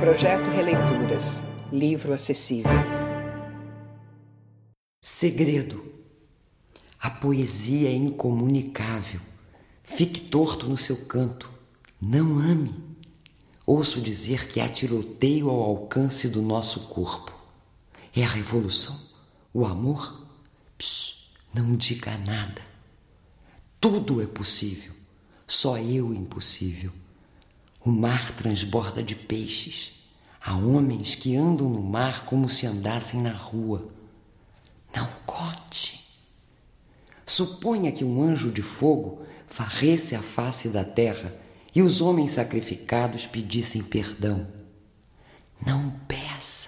Projeto Releituras. Livro acessível. Segredo. A poesia é incomunicável. Fique torto no seu canto. Não ame. Ouço dizer que há tiroteio ao alcance do nosso corpo. É a revolução? O amor? Psh, não diga nada. Tudo é possível. Só eu impossível. O mar transborda de peixes. Há homens que andam no mar como se andassem na rua. Não conte. Suponha que um anjo de fogo varresse a face da terra e os homens sacrificados pedissem perdão. Não peça.